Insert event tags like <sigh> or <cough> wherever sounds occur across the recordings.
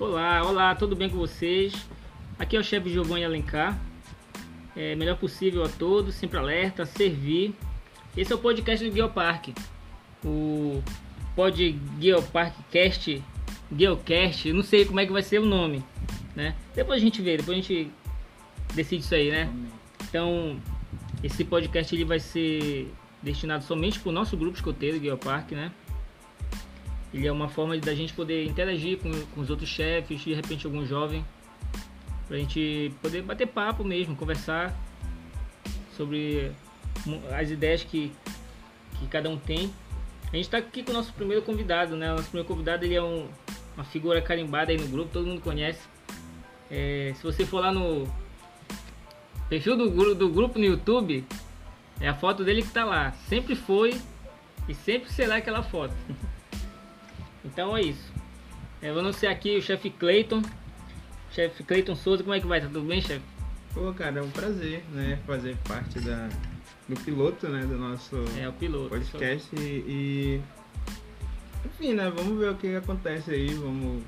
Olá, olá, tudo bem com vocês? Aqui é o chefe Giovanni Alencar. É, melhor possível a todos, sempre alerta, servir. Esse é o podcast do Geopark. O Pod Geoparkcast, Geocast, não sei como é que vai ser o nome, né? Depois a gente vê, depois a gente decide isso aí, né? Então, esse podcast ele vai ser destinado somente para o nosso grupo escoteiro Geopark, né? Ele é uma forma da gente poder interagir com, com os outros chefes, de repente algum jovem, para a gente poder bater papo mesmo, conversar sobre as ideias que, que cada um tem. A gente está aqui com o nosso primeiro convidado, né? O nosso primeiro convidado ele é um, uma figura carimbada aí no grupo, todo mundo conhece. É, se você for lá no perfil do, do grupo no YouTube, é a foto dele que está lá. Sempre foi e sempre será aquela foto. <laughs> Então é isso. Eu vou anunciar aqui o chefe Clayton. Chefe Clayton Souza, como é que vai? Tá tudo bem, chefe? Pô, cara, é um prazer, né? Fazer parte da, do piloto, né? Do nosso é, o piloto, podcast. E, e, Enfim, né? Vamos ver o que acontece aí. Vamos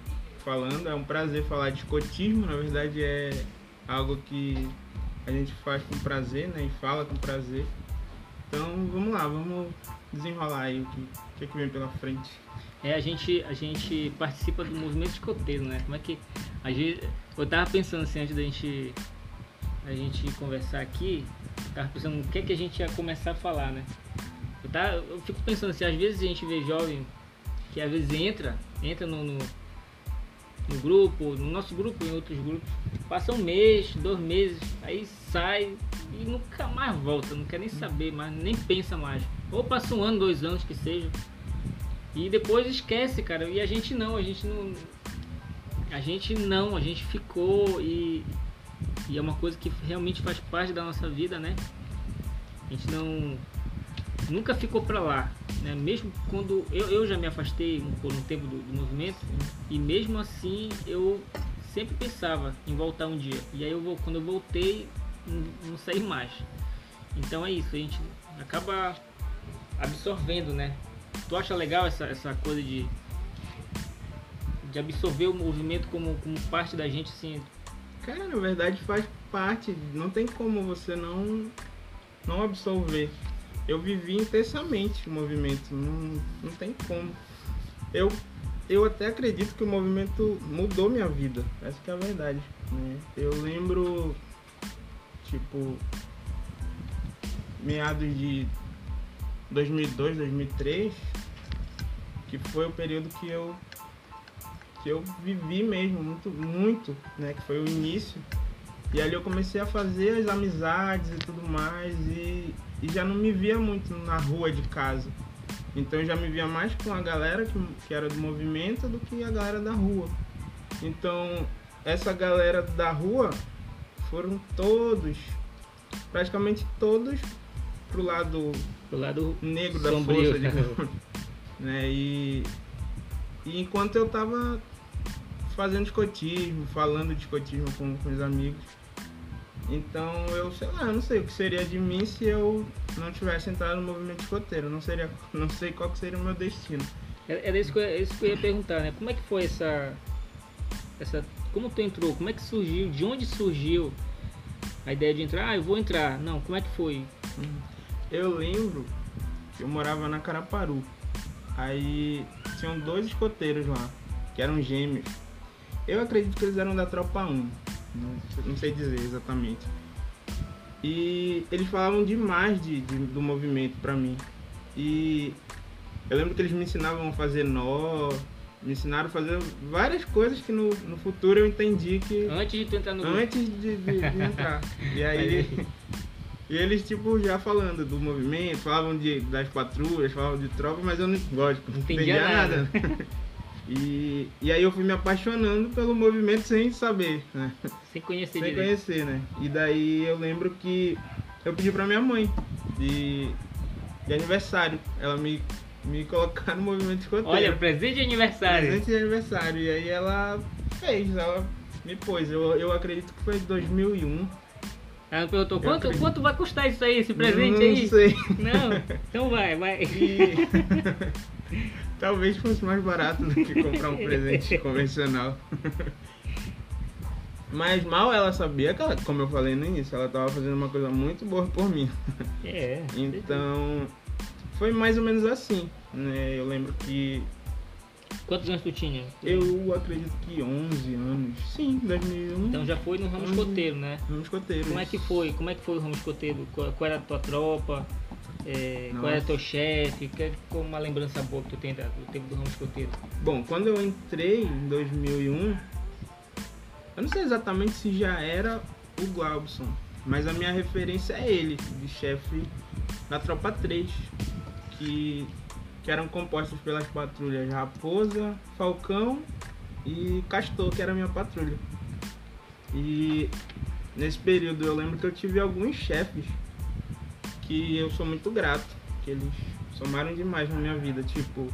falando. É um prazer falar de escotismo. Na verdade, é algo que a gente faz com prazer, né? E fala com prazer. Então, vamos lá, vamos desenrolar aí o que, o que, é que vem pela frente. É, a gente, a gente participa do movimento escoteiro, né? Como é que. A gente, eu tava pensando assim, antes da gente, a gente conversar aqui, tava pensando o que é que a gente ia começar a falar, né? Eu, tava, eu fico pensando assim, às vezes a gente vê jovem que às vezes entra, entra no, no, no grupo, no nosso grupo, em outros grupos, passa um mês, dois meses, aí sai e nunca mais volta, não quer nem saber mais, nem pensa mais. Ou passa um ano, dois anos que seja e depois esquece, cara. E a gente não, a gente não. A gente não, a gente ficou e, e é uma coisa que realmente faz parte da nossa vida, né? A gente não. Nunca ficou pra lá, né? Mesmo quando. Eu, eu já me afastei por um tempo do, do movimento e mesmo assim eu sempre pensava em voltar um dia. E aí eu vou, quando eu voltei, não, não saí mais. Então é isso, a gente acaba absorvendo, né? Tu acha legal essa, essa coisa de, de absorver o movimento como, como parte da gente, assim? Cara, na verdade faz parte. Não tem como você não, não absorver. Eu vivi intensamente o movimento. Não, não tem como. Eu, eu até acredito que o movimento mudou minha vida. Essa é a verdade. Né? Eu lembro, tipo, meados de 2002, 2003, que foi o período que eu que eu vivi mesmo muito muito, né, que foi o início. E ali eu comecei a fazer as amizades e tudo mais e, e já não me via muito na rua de casa. Então eu já me via mais com a galera que, que era do movimento do que a galera da rua. Então essa galera da rua foram todos, praticamente todos pro lado, pro lado negro da sombrio. força, <laughs> digamos. né? E, e enquanto eu tava fazendo escotismo, falando de escotismo com, com os amigos, então eu sei lá, eu não sei o que seria de mim se eu não tivesse entrado no movimento escoteiro. Não seria, <laughs> não sei qual que seria o meu destino. Era isso que, eu, isso que eu ia perguntar, né? Como é que foi essa, essa, como tu entrou? Como é que surgiu? De onde surgiu a ideia de entrar? Ah, eu vou entrar. Não, como é que foi? Eu lembro que eu morava na Caraparu. Aí tinham dois escoteiros lá, que eram gêmeos. Eu acredito que eles eram da tropa 1. Não sei dizer exatamente. E eles falavam demais de, de do movimento pra mim. E eu lembro que eles me ensinavam a fazer nó, me ensinaram a fazer várias coisas que no, no futuro eu entendi que. Antes de tu entrar no Antes de, de, de entrar. e <laughs> aí. E eles, tipo, já falando do movimento, falavam de, das patrulhas, falavam de tropa, mas eu não, gosto não entendia, nada. nada. <laughs> e, e aí eu fui me apaixonando pelo movimento sem saber, né? Sem conhecer Sem direito. conhecer, né? E daí eu lembro que eu pedi pra minha mãe de, de aniversário. Ela me, me colocar no movimento escoteiro. Olha, presente de aniversário. Presente de aniversário. E aí ela fez, ela me pôs. Eu, eu acredito que foi em 2001 ela perguntou, quanto, quanto vai custar isso aí, esse presente não aí? Não sei. Não, então vai, vai. E, <laughs> Talvez fosse mais barato do que comprar um presente <laughs> convencional. Mas mal ela sabia que, ela, como eu falei no início, ela estava fazendo uma coisa muito boa por mim. É. <laughs> Então, foi mais ou menos assim, né? Eu lembro que Quantos anos tu tinha? eu acredito que 11 anos. Sim, 2001. Então já foi no ramo escoteiro, né? Ramo escoteiro. Como é que foi? Como é que foi o ramo escoteiro? Qual, qual era a tua tropa? É, qual era Nossa. teu chefe? Que- Qual uma lembrança boa que tu tem do tempo do ramo escoteiro? Bom, quando eu entrei em 2001, eu não sei exatamente se já era o Glaubson, mas a minha referência é ele, de chefe da Tropa 3, que, que eram compostos pelas patrulhas Raposa, Falcão e Castor, que era a minha patrulha. E nesse período eu lembro que eu tive alguns chefes que eu sou muito grato, que eles somaram demais na minha vida, tipo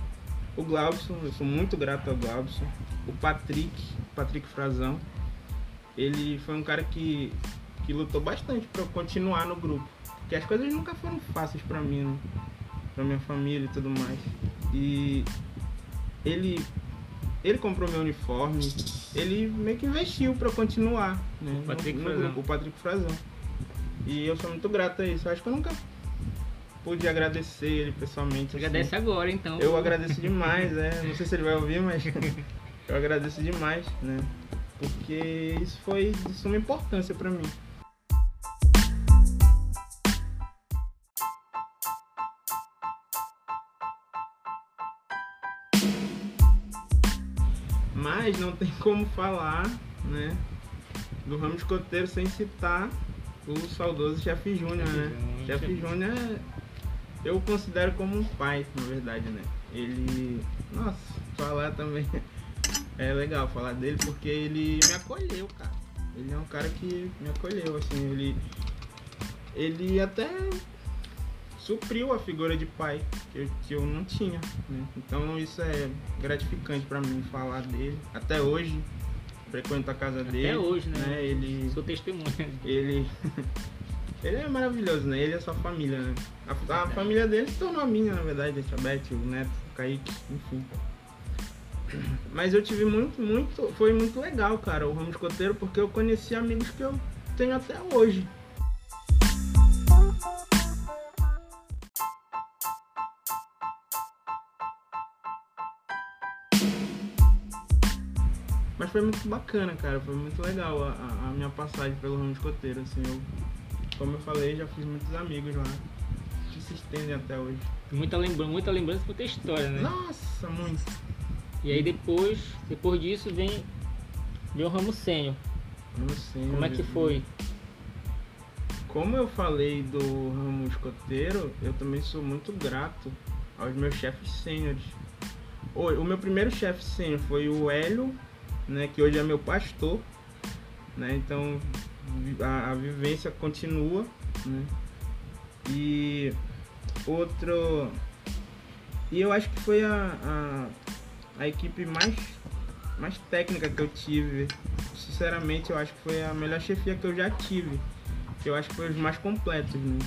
o Glaubson, eu sou muito grato ao Glaubson, o Patrick, Patrick Frazão, ele foi um cara que, que lutou bastante para continuar no grupo, porque as coisas nunca foram fáceis para mim, né? para minha família e tudo mais. E ele ele comprou meu uniforme, ele meio que investiu para continuar, né? O Patrick no, no Frazão. grupo, o Patrick Frazão. E eu sou muito grato a isso. Eu acho que eu nunca pude agradecer ele pessoalmente. Assim. agradece agora, então. Eu agradeço demais, é. Não sei se ele vai ouvir, mas eu agradeço demais, né? Porque isso foi de suma importância pra mim. Mas não tem como falar, né? Do ramo escoteiro sem citar o saudoso chefe Júnior, né? Chefe Chefe Júnior. Júnior é eu considero como um pai, na verdade, né? Ele. Nossa, falar também <laughs> é legal falar dele porque ele me acolheu, cara. Ele é um cara que me acolheu, assim, ele. Ele até supriu a figura de pai que eu, que eu não tinha, né? Então isso é gratificante pra mim falar dele. Até hoje, frequento a casa dele. hoje, né? Ele. Sou testemunha. Ele. <laughs> Ele é maravilhoso, né? Ele a sua família, né? A, a família dele se tornou a minha, na verdade, a Beth, o Neto, o Kaique, enfim. <clears throat> Mas eu tive muito, muito. Foi muito legal, cara, o Ramo Escoteiro, porque eu conheci amigos que eu tenho até hoje. Mas foi muito bacana, cara. Foi muito legal a, a- minha passagem pelo ramo escoteiro. Assim, eu, como eu falei, já fiz muitos amigos lá. Que se estendem até hoje. Muita lembrança, muita lembrança, muita história, né? Nossa, muito. E aí depois, depois disso vem, vem o ramo sênior. Não sei. Como é que foi? Como eu falei do ramo escoteiro, eu também sou muito grato aos meus chefes sêniores. O, o meu primeiro chefe sênior foi o Hélio, né, que hoje é meu pastor. Né, então a, a vivência continua. Né, e outro. E eu acho que foi a, a, a equipe mais, mais técnica que eu tive. Sinceramente, eu acho que foi a melhor chefia que eu já tive que eu acho que foi os mais completos, né?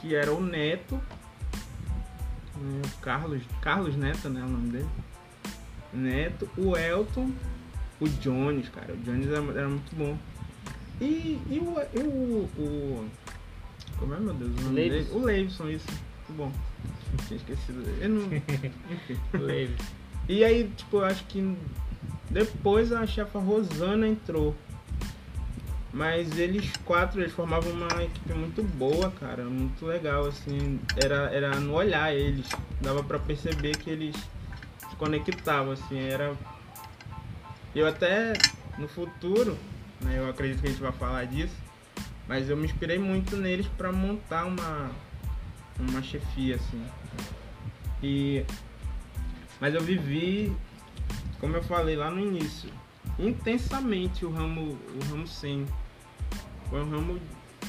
Que era o Neto, né? o Carlos, Carlos Neto, né? O nome dele. Neto, o Elton, o Jones, cara. O Jones era, era muito bom. E, e, o, e o, o. Como é, meu Deus? O nome? O isso. Muito bom. Tinha esquecido dele. Eu não... <laughs> Enfim. E aí, tipo, eu acho que depois a chefa Rosana entrou. Mas eles quatro, eles formavam uma equipe muito boa, cara, muito legal, assim, era, era no olhar eles, dava pra perceber que eles conectavam, assim, era... Eu até, no futuro, né, eu acredito que a gente vai falar disso, mas eu me inspirei muito neles pra montar uma, uma chefia, assim. E... Mas eu vivi, como eu falei lá no início, intensamente o ramo, o ramo sênior. Foi um ramo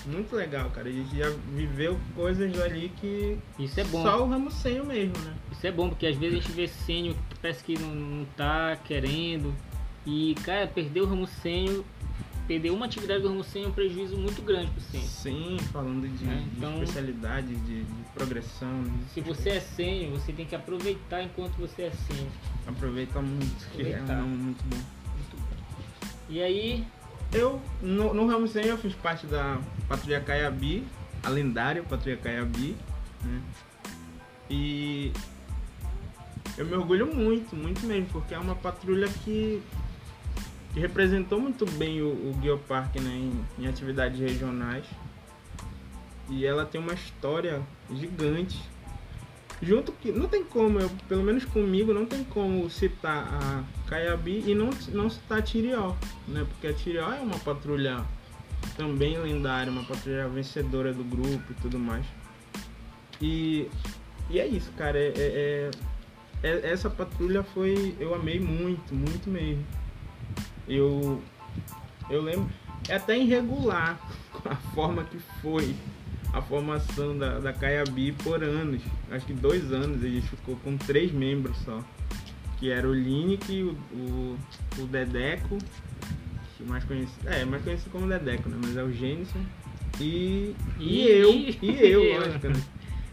muito legal, cara. A gente já viveu coisas ali que Isso é bom. só o ramo sênior mesmo, né? Isso é bom, porque às vezes a gente vê sênior que parece que não, não tá querendo. E, cara, perder o ramo sênior perder uma atividade do ramo sênior é um prejuízo muito grande pro sênior. Sim, falando de, É, de então- especialidade, de, de progressão. né? Se você é sênior, você tem que aproveitar enquanto você é sênior. Aproveita muito, que é um Aproveitar. muito bom. Muito bom. E aí, Eu, no, no ramo sênior, eu fiz parte da Patrulha Caiabi, a lendária Patrulha Caiabi, né? E eu me orgulho muito, muito mesmo, porque é uma patrulha que, que representou muito bem o, o Geoparque né, em, em atividades regionais. E ela tem uma história gigante. Junto que. Não tem como, eu, pelo menos comigo, não tem como citar a Caiabi e não, não citar a Tirió, né? Porque a Tirió é uma patrulha também lendária, uma patrulha vencedora do grupo e tudo mais. E, e é isso, cara. É, é- é- é- essa patrulha foi. Eu amei muito, muito mesmo. Eu. Eu lembro. É até irregular <laughs> a forma que foi a formação da, da Caiabi por anos. Acho que dois anos, a gente ficou com três membros só. Que era o Lineker, o, o, o Dedeco, que mais conhecido. É, mais conhecido como Dedeco, né? Mas é o Gênison. E, e, E- eu, <laughs> e- eu, lógico, né?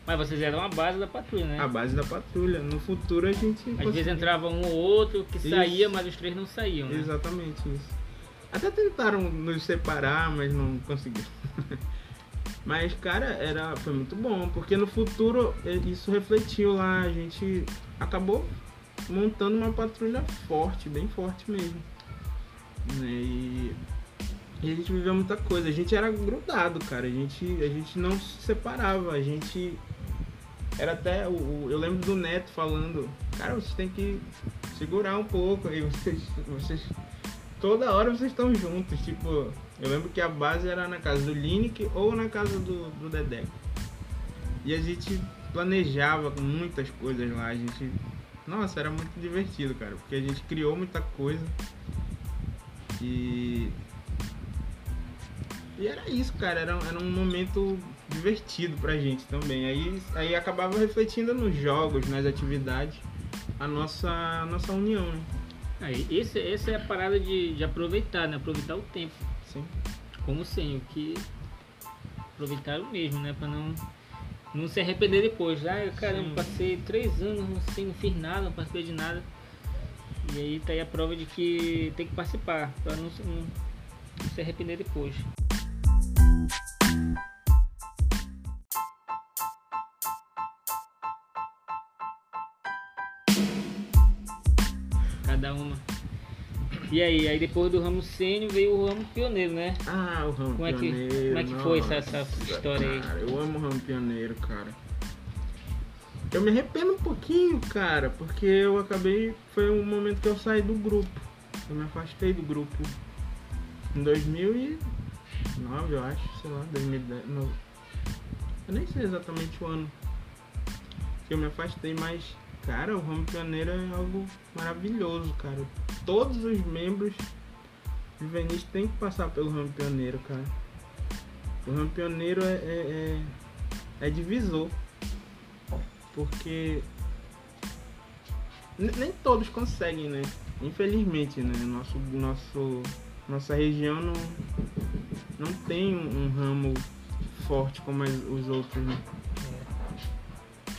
mas vocês eram a base da patrulha, né? A base da patrulha. No futuro a gente. Às vezes conseguiu- entrava um ou outro que Isso. saía, mas os três não saíam, né? Exatamente isso. Até tentaram nos separar, mas não conseguiram. <laughs> mas, cara, era, foi muito bom, porque no futuro isso refletiu lá. A gente acabou montando uma patrulha forte, bem forte mesmo. Né? E, e a gente viveu muita coisa. A gente era grudado, cara. A gente, a gente não se separava. A gente. Era até. O- eu lembro do Neto falando: Cara, vocês têm que segurar um pouco aí. Vocês, vocês toda hora vocês estão juntos. Tipo, eu lembro que a base era na casa do Lineker ou na casa do, do Dedeco. E a gente planejava muitas coisas lá. A gente. Nossa, era muito divertido, cara. Porque a gente criou muita coisa. E. E era isso, cara. Era, era um momento divertido pra gente também. Aí, aí acabava refletindo nos jogos, nas atividades, a nossa, a nossa união, né? Aí, esse, essa é a parada de, de aproveitar, né? Aproveitar o tempo. Sim. Como sênior, que aproveitaram mesmo, né? Pra não, não se arrepender depois. Ah, caramba, Sim. passei três anos sem não fiz nada, não participei de nada. E aí tá aí a prova de que tem que participar, pra não- não se arrepender depois. E aí, aí depois do ramo sênior veio o ramo pioneiro, né? Ah, o ramo Como é que- pioneiro. como é que foi essa- nossa, essa história aí? Cara, eu amo o ramo pioneiro, cara. Eu me arrependo um pouquinho, cara, porque eu acabei. Foi um momento que eu saí do grupo. Eu me afastei do grupo em 2009, eu acho, sei lá, 2010. Não, eu nem sei exatamente o ano que eu me afastei, mas, cara, o ramo pioneiro é algo maravilhoso, cara. Todos os membros juvenis têm que passar pelo ramo pioneiro, cara. O ramo pioneiro é, é, é, é divisor. Porque nem todos conseguem, né? Infelizmente, né? Nosso, nosso, nossa região não, não tem um, ramo forte como os outros, né?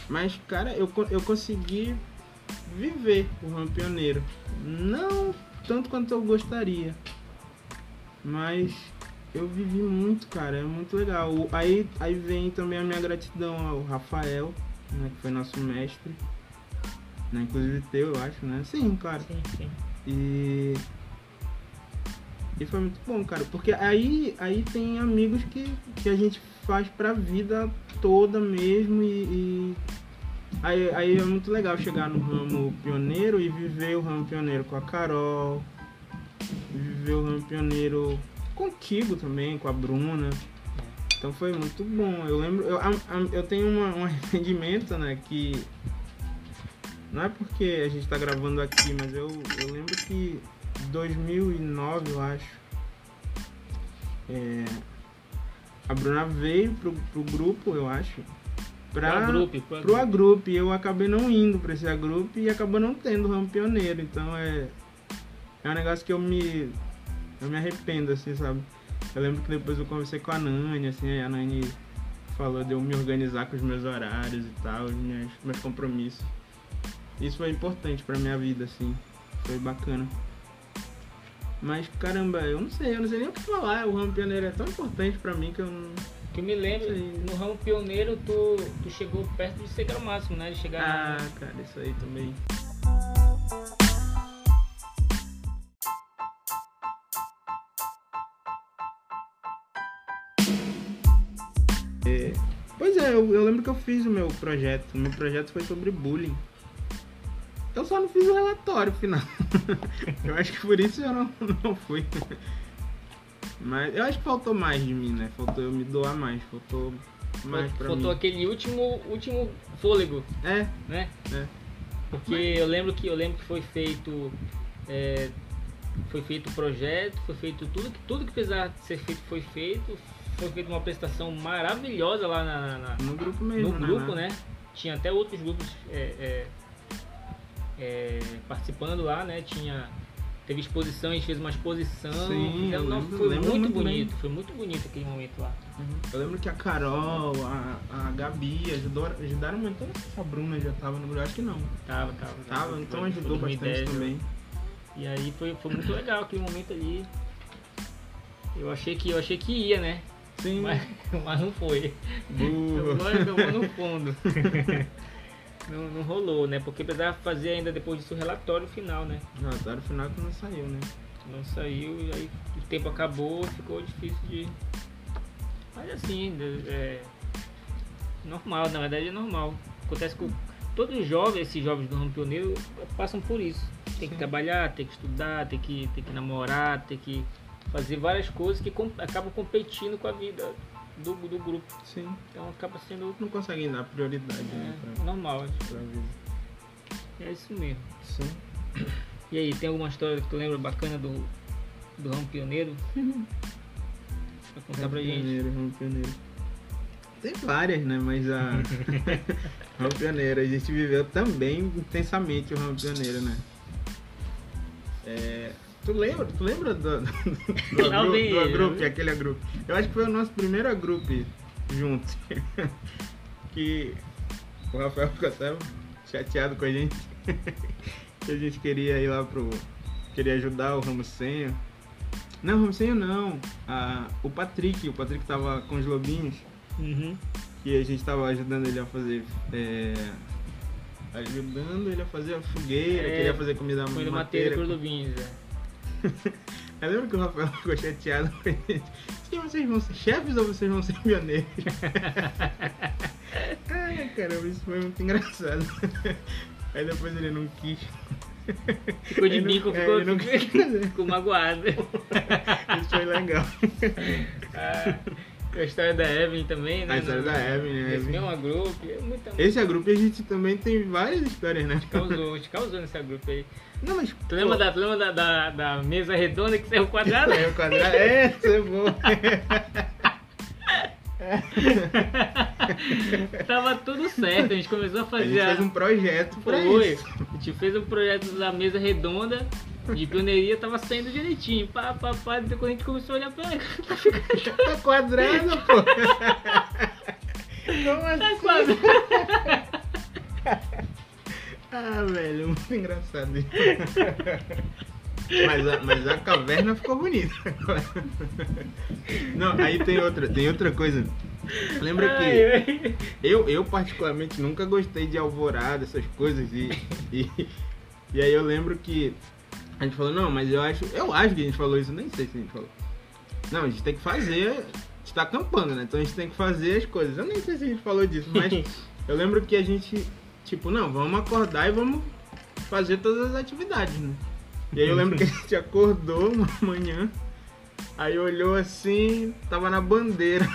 Mas, cara, eu, eu consegui viver o ramo pioneiro. Não tanto quanto eu gostaria. Mas eu vivi muito, cara. É muito legal. Aí, aí vem também a minha gratidão ao Rafael, né? Que foi nosso mestre. Né? Inclusive teu, eu acho, né? Sim, cara. Sim, sim. E. E foi muito bom, cara. Porque aí, aí tem amigos que, que a gente faz pra vida toda mesmo e. e Aí, aí é muito legal chegar no ramo pioneiro e viver o ramo pioneiro com a Carol, viver o ramo pioneiro contigo também, com a Bruna. Então foi muito bom. Eu lembro, eu, eu tenho uma- um <laughs> arrependimento, né, que não é porque a gente tá gravando aqui, mas eu, eu lembro que 2009, eu acho, é, a Bruna veio pro, pro grupo, eu acho, pra, Pro agrupe, eu acabei não indo pra esse agrupe e acabou não tendo ramo pioneiro. Então é, é um negócio que eu me, eu me arrependo, assim, sabe? Eu lembro que depois eu conversei com a Nani, assim, aí a Nani falou de eu me organizar com os meus horários e tal, os meus, meus compromissos. Isso foi importante pra minha vida, assim. Foi bacana. Mas caramba, eu não sei, eu não sei nem o que falar. O ramo pioneiro é tão importante pra mim que eu não. Que eu me lembro, Sim. no ramo pioneiro, tu, tu chegou perto de ser grau máximo, né? De chegar Ah, na- cara, isso aí também. É, Pois é, eu, eu lembro que eu fiz o meu projeto. O meu projeto foi sobre bullying. Eu só não fiz o relatório final. <laughs> eu acho que por isso eu não, não fui. Mas eu acho que faltou mais de mim, né? Faltou eu me doar mais. Faltou mais pra Faltou mim. aquele último, último fôlego, É, né? é. Porque eu lembro que eu lembro que foi feito é, foi feito o projeto, foi feito tudo que tudo que precisava ser feito foi feito, foi feita uma apresentação maravilhosa lá na, na- No grupo mesmo, no né? grupo, né? Tinha até outros grupos é, é, é, participando lá, né? Tinha teve exposição, a gente fez uma exposição, Sim, Então, eu lembro- foi lembro muito, muito bonito, foi muito bonito aquele momento lá. Eu lembro que a Carol, a, a Gabi ajudou, ajudaram muito. Eu a Bruna já tava no grupo, acho que não. Tava, tava. Tava, então Foi- ajudou foi bastante 2010, também. E aí foi, foi muito legal aquele momento ali. Eu achei que eu achei que ia, né? Sim, Mas, <laughs> mas não foi. burro. Agora acabou no fundo. <laughs> Não, não rolou, né? Porque precisava fazer ainda depois disso o relatório final, né? Relatório final que não saiu, né? Não saiu e aí o tempo acabou ficou difícil de. Mas assim, é. Normal, na verdade é normal. Acontece com todos os jovens, esses jovens do ramo pioneiro, passam por isso. Tem que Sim. trabalhar, tem que estudar, tem que, tem que namorar, tem que fazer várias coisas que com- acabam competindo com a vida do, do grupo. Sim. Então acaba sendo Não conseguem dar prioridade, né? é, Pra, normal. pra vida. É isso mesmo. Sim. E aí, tem alguma história que tu lembra bacana do, do ramo pioneiro? <laughs> Pra contar Ramo pra gente. Pioneiro, Ramo Pioneiro. Tem várias, né? Mas a. <laughs> Ramo Pioneiro, a gente viveu também intensamente o Ramo Pioneiro, né? É, Tu lembra, tu lembra do, <laughs> do, do, Não agru- do agrupe, aquele agrupe? Eu acho que foi o nosso primeiro agrupe juntos. <laughs> que o Rafael ficou até chateado com a gente. <laughs> que a gente queria ir lá pro. Queria ajudar o Ramocenho. Não, o Ramocenho não. A, o Patrick, o Patrick tava com os lobinhos. Uhum. Que a gente tava ajudando ele a fazer. é, ajudando ele a fazer a fogueira, É, queria fazer comida Foi do mateira. Mateiro Cruz do Vinhos, é. <laughs> Eu lembro que o Rafael ficou chateado com a gente. Vocês vão ser chefes ou vocês vão ser pioneiros? <laughs> Ai, caramba, isso foi muito engraçado. Aí depois ele não quis. Ficou de Ele não- bico, é, ficou, ele não quis fazer. ficou magoado. <laughs> Isso foi legal. Ah, a história da Evelyn também, né? A história da Evelyn, né? Esse mesmo grupo, é muita Esse grupo a gente também tem várias histórias, né? causou, te causou nesse grupo aí. Não, mas. Tu lembra, da, tu lembra da, da, da mesa redonda que saiu quadrada? O quadrado. É, isso é bom. <laughs> Tava tudo certo, a gente começou a A fazer. gente fez a- um projeto pra Foi. isso. A gente fez o projeto da mesa redonda de pioneiria, tava saindo direitinho. Pá, pá, pá. Depois a gente começou a olhar pra Tá quadrado, pô. Como Tá assim? quadrado. Ah, velho, muito engraçado isso. Mas a, mas a caverna ficou bonita. Não, aí tem outra, tem outra coisa. Lembra que eu, eu particularmente nunca gostei de alvorada, essas coisas e, e e aí eu lembro que a gente falou, não, mas eu acho, eu acho que a gente falou isso, nem sei se a gente falou. Não, a gente tem que fazer, a gente tá acampando, né? Então a gente tem que fazer as coisas. Eu nem sei se a gente falou disso, mas <laughs> eu lembro que a gente, tipo, não, vamos acordar e vamos fazer todas as atividades, né? E aí eu lembro que a gente acordou uma manhã, aí olhou assim, tava na bandeira.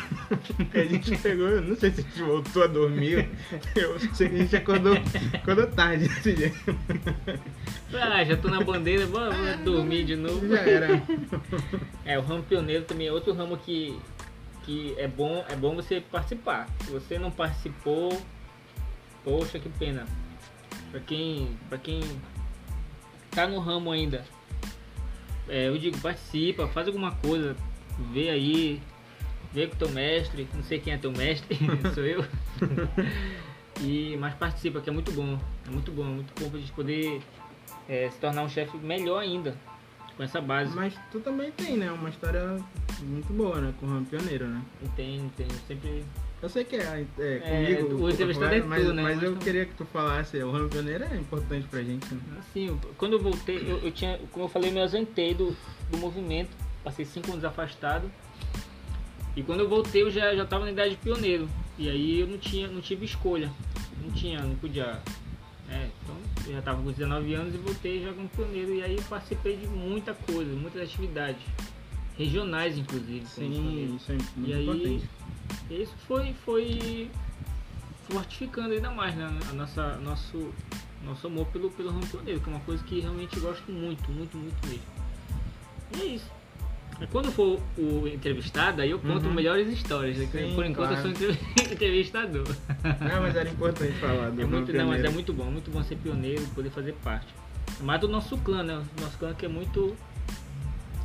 Aí a gente pegou, eu não sei se a gente voltou a dormir, eu sei que a gente acordou, acordou tarde desse jeito. Ah, já tô na bandeira, vou, vou dormir de novo. Já era. <laughs> É, o ramo pioneiro também é outro ramo que, que é, bom, é bom você participar. Se você não participou, poxa, que pena. Pra quem, pra quem tá no ramo ainda é, eu digo, participa, faz alguma coisa, vê aí, vê com teu mestre, não sei quem é teu mestre, <laughs> sou eu. e, mas participa, que é muito bom, é muito bom, é muito bom pra gente poder é, se tornar um chefe melhor ainda, com essa base. Mas tu também tem, né? Uma história muito boa, né? Com o Ramo Pioneiro, né? Tem, tem, sempre Eu sei que é, é comigo, o entrevistado é tu, mas, né? mas eu queria que tu falasse, o Ramo Pioneiro é importante pra gente, né? Assim, quando eu voltei, eu, eu tinha, como eu falei, eu me ausentei do, do movimento, passei cinco anos afastado. E quando eu voltei, eu já já estava na idade de pioneiro. E aí eu não tinha, não tive escolha, não tinha, não podia. É, então eu já estava com 19 anos e voltei já como pioneiro. E aí participei de muita coisa, muitas atividades regionais, inclusive. Sim, isso é muito E aí, importante. isso foi, foi fortificando ainda mais né, a nossa, nosso, nosso amor pelo, pelo ramo pioneiro, que é uma coisa que realmente gosto muito, muito, muito mesmo. E é isso. Quando for o entrevistado, aí eu conto Uhum. melhores histórias. né, Sim, Por enquanto claro. eu sou entrev- <laughs> entrevistador. Não, mas era importante falar do É muito, não, mas é muito bom, muito bom ser pioneiro, poder fazer parte. Mas do nosso clã, né? O nosso clã que é muito.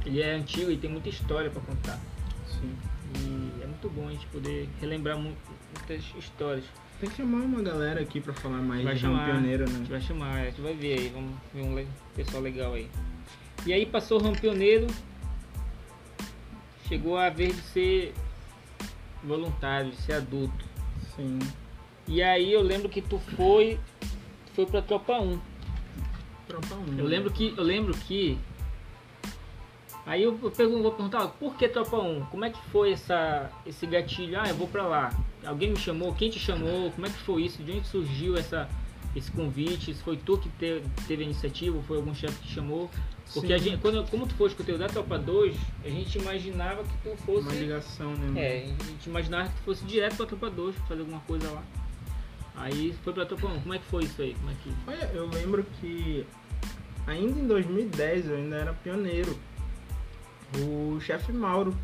Ele é antigo e tem muita história para contar. Sim. E é muito bom a gente poder relembrar mu- muitas histórias. Tem que chamar uma galera aqui pra falar mais Vai de chamar, Pioneiro, A né? gente vai chamar, a gente vai ver aí, vamos ver um pessoal legal aí. E aí passou o ramo pioneiro, chegou a vez de ser voluntário, de ser adulto. Sim. E aí eu lembro que tu foi, foi pra Tropa 1. Tropa 1. Eu lembro que. Eu lembro que. Aí eu pergunto, vou perguntar, por que Tropa 1? Como é que foi essa, esse gatilho? Ah, eu vou pra lá. Alguém me chamou? Quem te chamou? Como é que foi isso? De onde surgiu essa, esse convite? Se foi tu que te- teve a iniciativa foi algum chefe que te chamou? Porque Sim. a gente, quando, como tu foste com o teu da Tropa 2, a gente imaginava que tu fosse. Uma ligação, né? É, a gente imaginava que tu fosse direto pra Tropa 2 pra fazer alguma coisa lá. Aí foi pra Tropa 1. Como é que foi isso aí? Como é que. Olha, eu lembro que ainda em 2010 eu ainda era pioneiro. O chefe Mauro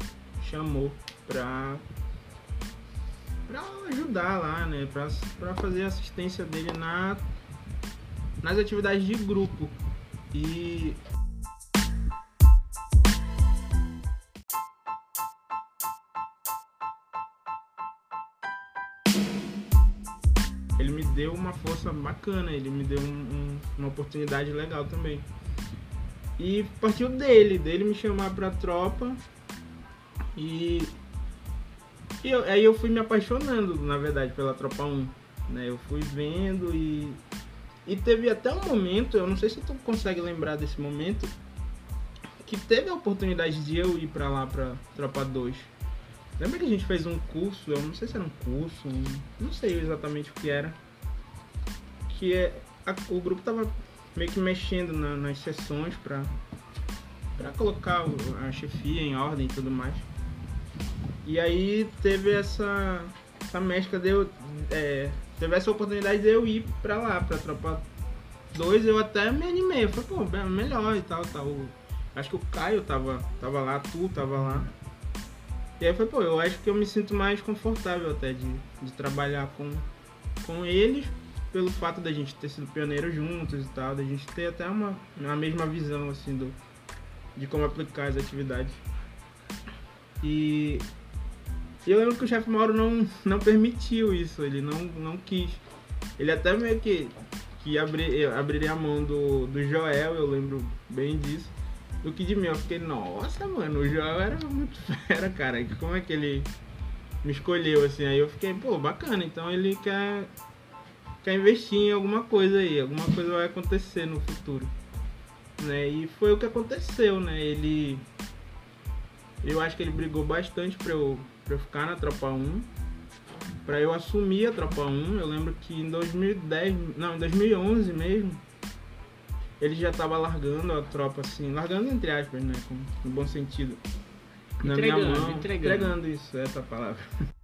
chamou pra, pra ajudar lá, né? Pra, pra fazer assistência dele na, nas atividades de grupo. E ele me deu uma força bacana, ele me deu um- um- uma oportunidade legal também. E partiu dele, dele me chamar pra tropa. E, e eu- aí eu fui me apaixonando, na verdade, pela tropa 1. Né? Eu fui vendo e. E teve até um momento, eu não sei se tu consegue lembrar desse momento, que teve a oportunidade de eu ir pra lá pra tropa 2. Lembra que a gente fez um curso, eu não sei se era um curso, um- não sei exatamente o que era. Que é, a- o grupo tava meio que mexendo na- nas sessões pra, pra colocar a chefia em ordem e tudo mais. E aí teve essa, essa mescla de eu. é, teve essa oportunidade de eu ir pra lá, pra tropa 2, eu até me animei. Eu falei, pô, é melhor e tal, tal. Acho que o Caio tava, tava lá, tu tava lá. E aí foi, pô, eu acho que eu me sinto mais confortável até de, de trabalhar com, com eles, pelo fato da gente ter sido pioneiro juntos e tal, da gente ter até uma, uma mesma visão, assim, do, de como aplicar as atividades. E, eu lembro que o chefe Mauro não, não permitiu isso, ele não, não quis. Ele até meio que, que abri, abriria a mão do, do Joel, eu lembro bem disso do que de mim. Eu fiquei, nossa, mano, o Joel era muito <laughs> fera, cara. Como é que ele me escolheu assim? Aí eu fiquei, pô, bacana. Então ele quer, quer investir em alguma coisa aí. Alguma coisa vai acontecer no futuro. Né? E foi o que aconteceu, né? Ele. Eu acho que ele brigou bastante pra eu, pra eu ficar na Tropa 1. Pra eu assumir a Tropa 1. Eu lembro que em 2010, não, em 2011 mesmo, ele já tava largando a tropa assim, largando entre aspas, né, com, no bom sentido. Na minha Entregando, mão, entregando. entregando isso, essa palavra. <laughs>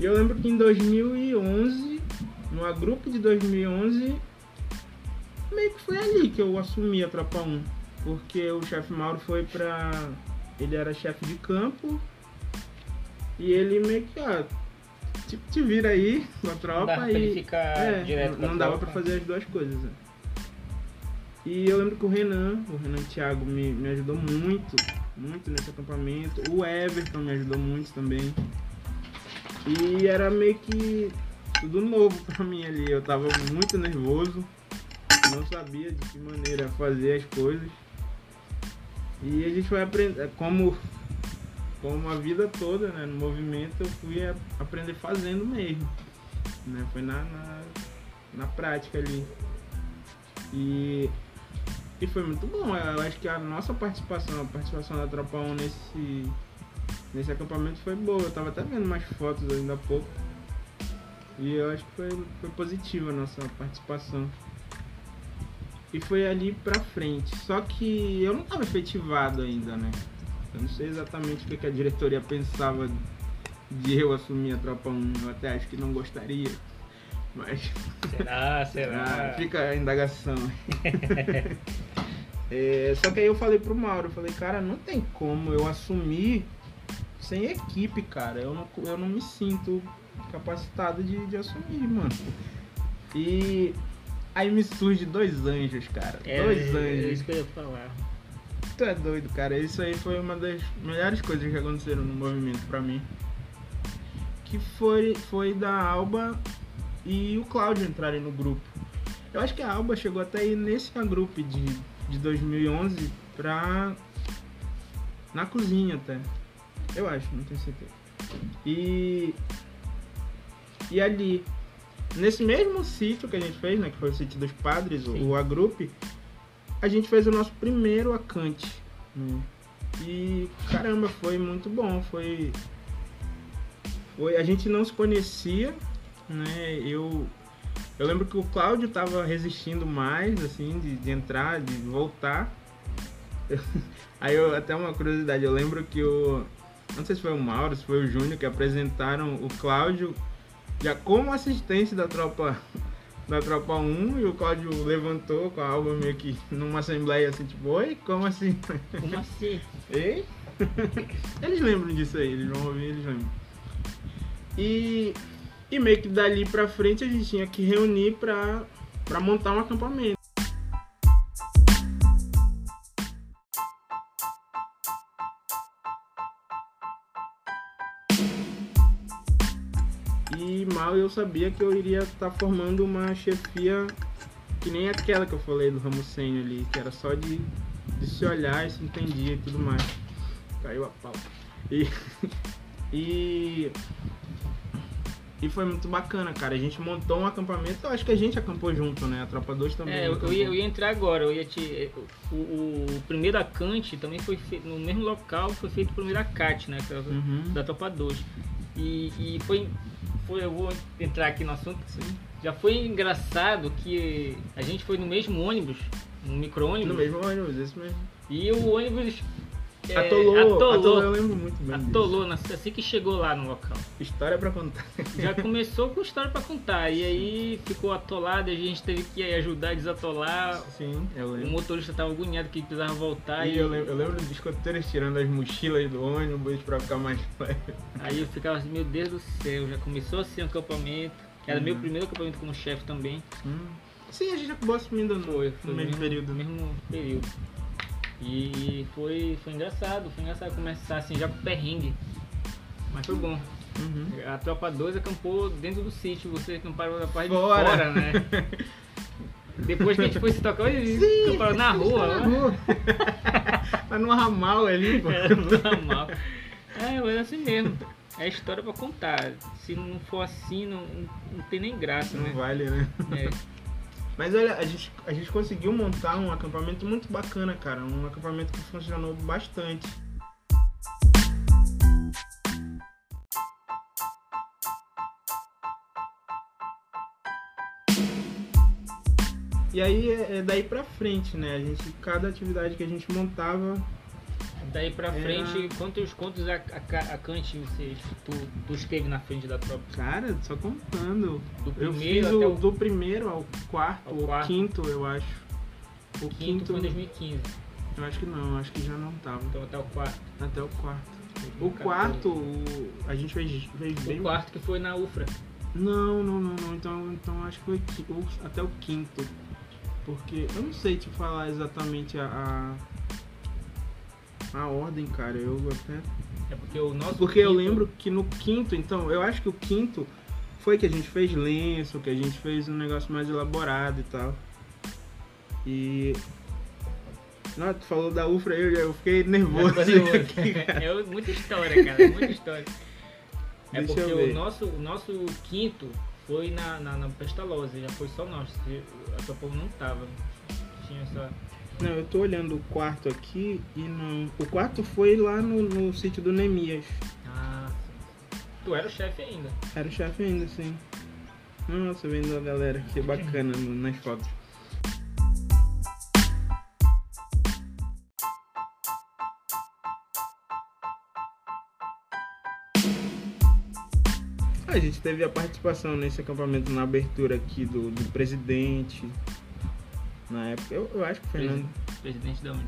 E eu lembro que em 2011, numa grupo de 2011, meio que foi ali que eu assumi a tropa 1. Porque o chefe Mauro foi pra. Ele era chefe de campo. E ele meio que, ah, tipo, te vira aí com a tropa Não e. ficar É, direto não, não dava tropa. pra fazer as duas coisas. né? E eu lembro que o Renan, o Renan Thiago me, me ajudou muito, muito nesse acampamento. O Everton me ajudou muito também. E era meio que tudo novo pra mim ali. Eu tava muito nervoso, não sabia de que maneira fazer as coisas. E a gente foi aprender, como, como a vida toda, né, no movimento, eu fui a- aprender fazendo mesmo. Né? Foi na, na, na prática ali. E, e foi muito bom. Eu acho que a nossa participação, a participação da Tropa 1 nesse, nesse acampamento foi boa. Eu tava até vendo mais fotos ainda há pouco. E eu acho que foi, foi positiva a nossa participação. E foi ali pra frente. Só que eu não tava efetivado ainda, né? Eu não sei exatamente o que a diretoria pensava de eu assumir a Tropa 1. Eu até acho que não gostaria. Mas Será, <laughs> será? ah, fica a indagação. <laughs> <laughs> É, só que aí eu falei pro Mauro, eu falei, cara, não tem como eu assumir sem equipe, cara. Eu não, eu não me sinto capacitado de, de assumir, mano. E aí me surge dois anjos, cara. É, dois é anjos. isso que eu ia falar. Tu é doido, cara. Isso aí foi uma das melhores coisas que aconteceram no movimento pra mim. Que foi, foi da Alba e o Cláudio entrarem no grupo. Eu acho que a Alba chegou até aí nesse grupo de, de 2011 pra. na cozinha até. Eu acho, não tenho certeza. E. E ali, nesse mesmo sítio que a gente fez, né? Que foi o sítio dos padres, o, Sim. o Agrupe, a gente fez o nosso primeiro acante. né? E caramba, foi muito bom. Foi. Foi. A gente não se conhecia, né? Eu. Eu lembro que o Cláudio tava resistindo mais, assim, de, de entrar, de voltar. <laughs> Aí eu, até uma curiosidade, eu lembro que o. Não sei se foi o Mauro, se foi o Júnior que apresentaram o Cláudio já como assistente da tropa <laughs> da tropa 1 e o Cláudio levantou com a alma meio que numa assembleia assim, tipo, oi, como assim? Como assim? <laughs> Ei? <laughs> eles lembram disso aí, eles vão ouvir, eles lembram. E, e meio que dali pra frente a gente tinha que reunir pra, pra montar um acampamento. E mal eu sabia que eu iria estar formando uma chefia que nem aquela que eu falei do Ramusenho ali, que era só de, de se olhar e se entendia e tudo mais. Caiu a pau. E, <laughs> e, e foi muito bacana, cara. A gente montou um acampamento, eu acho que a gente acampou junto, né? A Tropa 2 também. É, eu, eu ia, eu ia entrar agora, eu ia te. O, o, o primeiro acante também foi feito no mesmo local, foi feito o primeiro acate, né? era Uhum. Da Tropa 2. E, e foi, foi. Eu vou entrar aqui no assunto. Já foi engraçado que a gente foi no mesmo ônibus, no micro-ônibus, No mesmo ônibus, isso mesmo. e o ônibus é, atolou, atolou, atolou, eu lembro muito bem disso. atolou na- assim que chegou lá no local. História pra contar. Já <laughs> começou com história pra contar, e aí ficou atolado, e a gente teve que ajudar a desatolar. Sim, eu O lembro. motorista tava agoniado que precisava voltar, E eu lembro, eu lembro dos escoteiros tirando as mochilas do ônibus pra ficar mais <laughs> leve. Aí eu ficava assim, meu Deus do céu, já começou assim o acampamento, era Uhum. meu primeiro acampamento como chefe também. Hum. Sim, a gente acabou assumindo no, no mesmo período. No né? mesmo período. E foi, foi engraçado, foi engraçado começar assim já com perrengue. Mas foi bom. Uhum. A tropa 2 acampou dentro do sítio, você acamparam na parte Fora. de fora, né? <laughs> Depois que a gente foi se tocar, eles Sim, acamparam na rua. Na lá. rua. <laughs> tá no ramal ali, pô. É, normal. É, mas é assim mesmo. É história pra contar. Se não for assim, não, não tem nem graça, Não né? vale, né? É. Mas olha, a gente, a gente conseguiu montar um acampamento muito bacana, cara. Um acampamento que funcionou bastante. E aí é é daí pra frente, né? A gente, cada atividade que a gente montava, Daí pra Era- frente, quantos, quantos a, a, acante vocês, tu, tu esteve na frente da tropa? cara, só contando. Do Eu primeiro o, o do primeiro ao quarto, Ao ou quarto. quinto, eu acho. O quinto quinto, foi em 2015. eu acho que não, acho que já não tava. Então até o quarto. Até o quarto. O quarto, o- a gente fez, fez bem. O quarto que foi na UFRA. Não, não, não, não. Então, então acho que foi o- até o quinto. Porque eu não sei te falar exatamente a, a, a ordem, cara. Eu até. É porque o nosso. Porque eu quinto- lembro que no quinto, então, eu acho que o quinto foi que a gente fez lenço, que a gente fez um negócio mais elaborado e tal. E. Não, tu falou da UFRA, eu, eu fiquei nervoso. Nervoso. aqui, <laughs> é muita história, cara. Muita história. É Deixa porque eu o nosso, o nosso quinto foi na, na, na Pestalozzi, já foi só nós. A tua povo não tava. Tinha essa. Não, eu tô olhando o quarto aqui e não. O quarto foi lá no, no sítio do Nemias. Ah, sim. Tu era o chefe ainda. Era o chefe ainda, sim. Nossa, vendo a galera, que bacana nas fotos. A gente teve a participação nesse acampamento na abertura aqui do, do presidente. Na época, eu, eu acho que o Fernando. Presidente da onde?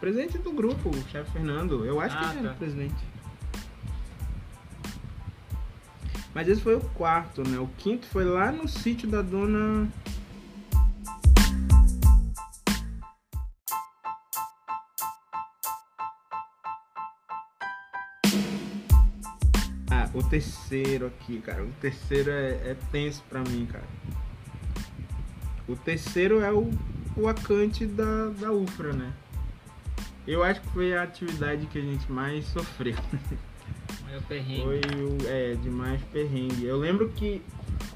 Presidente do grupo, o chefe Fernando. Eu acho Ah, que ele era tá. o presidente. Mas esse foi o quarto, né? O quinto foi lá no sítio da dona. Ah, o terceiro aqui, cara. O terceiro é, é tenso pra mim, cara. O terceiro é o, o acante da, da UFRA, né? Eu acho que foi a atividade que a gente mais sofreu. Maior perrengue. Foi o, é, de mais perrengue. Eu lembro que,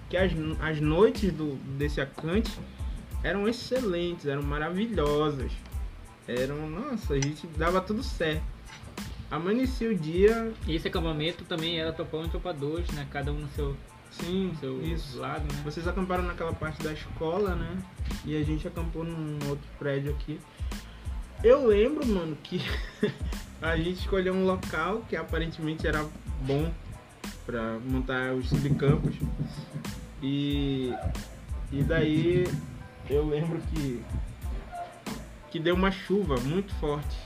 que as, as noites do, desse acante eram excelentes, eram maravilhosas. Eram, nossa, a gente dava tudo certo. Amanhecia o dia, E esse acampamento também era topão e topa 2, né? Cada um no seu, sim, seu isso. lado, né? Vocês acamparam naquela parte da escola, né? E a gente acampou num outro prédio aqui. Eu lembro, mano, que <laughs> a gente escolheu um local que aparentemente era bom pra montar os subcampos. E, e daí eu lembro que, que deu uma chuva muito forte.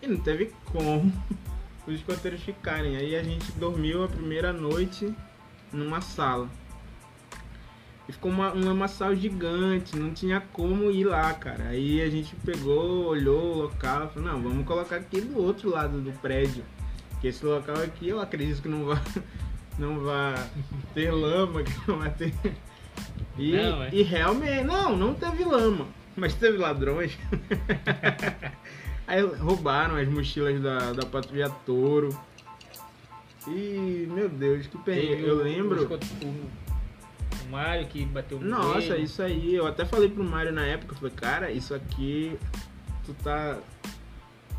E não teve como <laughs> os escoteiros ficarem. Aí a gente dormiu a primeira noite numa sala. E ficou uma, um lamaçal gigante, não tinha como ir lá, cara. Aí a gente pegou, olhou o local falou, não, vamos colocar aqui do outro lado do prédio. Que esse local aqui eu acredito que não vai, <laughs> não vai ter lama, que não vai ter. E, Não, é. e realmente, não, não teve lama, mas teve ladrões. <laughs> Aí roubaram as mochilas da, da patrulha Touro. E, meu Deus, que perrengue. Eu o- lembro. O, Mário que bateu no Nossa, joelho. isso aí, eu até falei pro Mário na época, eu falei, cara, isso aqui, tu tá.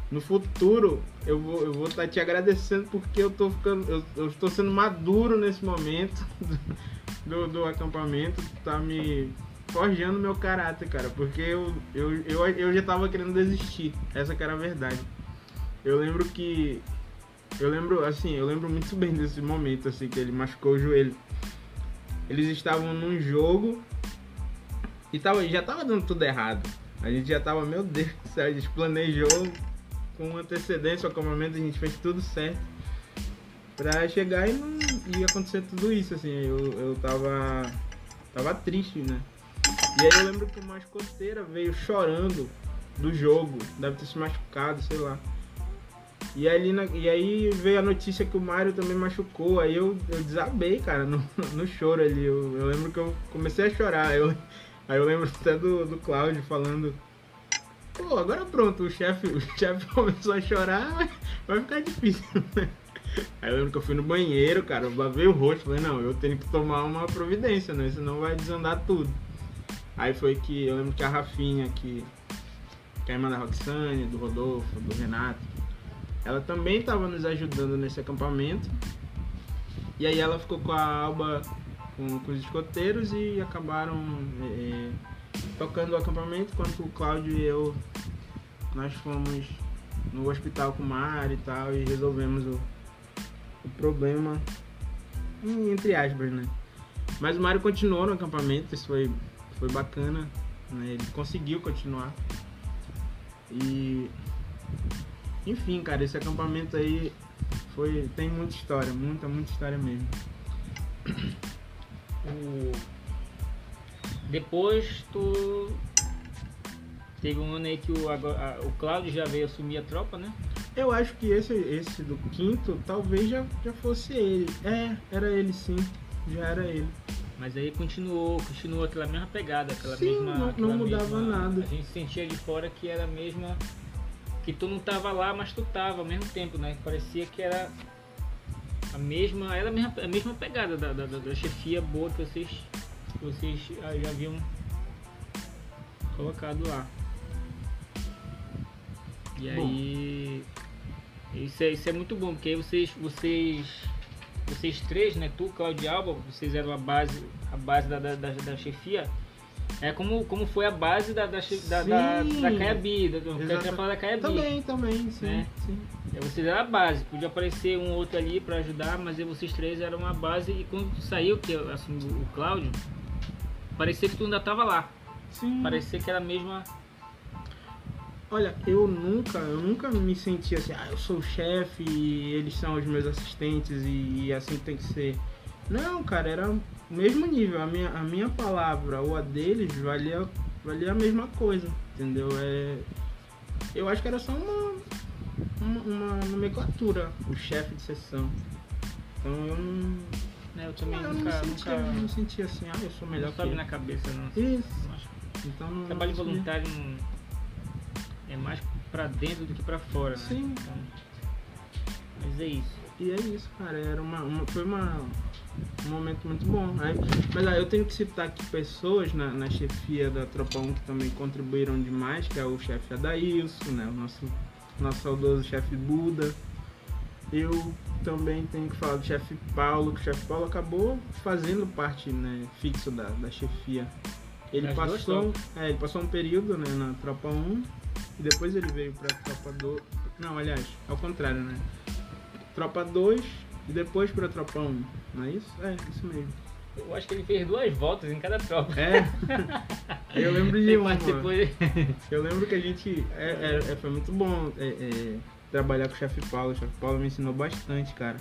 No futuro, eu vou eu vou estar te agradecendo porque eu tô ficando. Eu, eu estou sendo maduro nesse momento <laughs> do, do acampamento, tu tá me forjando meu caráter, cara, porque eu, eu, eu, eu já tava querendo desistir. Essa que era a verdade. Eu lembro que. Eu lembro, assim, eu lembro muito bem desse momento, assim, que ele machucou o joelho. Eles estavam num jogo e tava, já tava dando tudo errado. A gente já tava, meu Deus do céu, a gente planejou com antecedência o acampamento, a gente fez tudo certo. Pra chegar e não ia acontecer tudo isso, assim, eu, eu tava. tava triste, né? E aí eu lembro que uma escoteira veio chorando do jogo, deve ter se machucado, sei lá. E, na- e aí veio a notícia que o Mário também machucou, aí eu, eu desabei, cara, no, <laughs> no choro ali. Eu, eu lembro que eu comecei a chorar. Eu, aí eu lembro até do, do Cláudio falando. Pô, agora pronto, o chefe o <laughs> chefe começou a chorar, vai- ficar difícil. <laughs> Aí eu lembro que eu fui no banheiro, cara, eu lavei o rosto, falei, não, eu tenho que tomar uma providência, né? Senão vai desandar tudo. Aí foi que eu lembro que a Rafinha, que, que é a irmã da Roxane, do Rodolfo, do Renato, ela também estava nos ajudando nesse acampamento. E aí ela ficou com a Alba, com, com os escoteiros e acabaram é, tocando o acampamento, enquanto o Cláudio e eu nós fomos no hospital com o Mário e tal e resolvemos o, o problema em- entre aspas, né? Mas o Mário continuou no acampamento, isso foi, foi bacana, né? Ele conseguiu continuar. E Enfim, cara, esse acampamento aí foi tem muita história, muita, muita história mesmo. O... Depois tu teve um ano aí que o, a- o Cláudio já veio assumir a tropa, né? Eu acho que esse, esse do quinto talvez já, já fosse ele. É, era ele sim. Já era ele. Mas aí continuou, continuou aquela mesma pegada, aquela Sim, mesma. não- não mudava mesma- nada. A gente sentia de fora que era a mesma. Que tu não tava lá, mas tu tava ao mesmo tempo, né? Parecia que era a mesma. Era a mesma, a mesma pegada da, da, da- chefia boa que vocês, que vocês ah, já haviam colocado lá. E Bom. aí. Isso é, isso é muito bom, porque aí vocês. vocês vocês três, né? Tu, Claudio Alba, vocês eram a base, a base da, da, da, da chefia. É como, como foi a base da, da, da, da, da Caiabi, da, da Caiabi. Também, também, sim. Né? sim. É, vocês eram a base, podia aparecer um outro ali pra ajudar, mas vocês três eram a base e quando saiu, que o Cláudio, parecia que tu ainda tava lá. Sim. Parecia que era a mesma. Olha, eu nunca, eu nunca me senti assim, ah, eu sou o chefe e eles são os meus assistentes e, e assim tem que ser. Não, cara, era mesmo nível. A minha, a minha palavra ou a deles valia, valia a mesma coisa, entendeu? É, eu acho que era só uma, uma, uma nomenclatura, o chefe de sessão. Então eu não. Né, eu também eu nunca. não, sentia, nunca não sentia assim, ah, eu sou melhor não sobe na cabeça, não. Isso. Não acho Então não. Trabalho não- voluntário é mais pra dentro do que pra fora, né? Sim. Então, mas é isso. E é isso, cara. Era uma, uma- foi uma, um momento muito bom. Aí, mas aí eu tenho que citar aqui pessoas na, na chefia da Tropa 1 que também contribuíram demais, que é o chefe Adailson, né? O nosso, nosso saudoso chefe Buda. Eu também tenho que falar do chefe Paulo, que o chefe Paulo acabou fazendo parte né, fixo da, da chefia. Ele passou, é, ele passou um período né, na Tropa 1 e depois ele veio pra Tropa 2. Não, aliás, ao contrário, né? Tropa 2 e depois pra Tropa 1. Não é isso? É, isso mesmo. Eu acho que ele fez duas voltas em cada tropa. É. <laughs> Eu lembro de Ele uma. participou de- <laughs> Eu lembro que a gente. É, é- é- foi muito bom é, é, trabalhar com o chefe Paulo. O chefe Paulo me ensinou bastante, cara.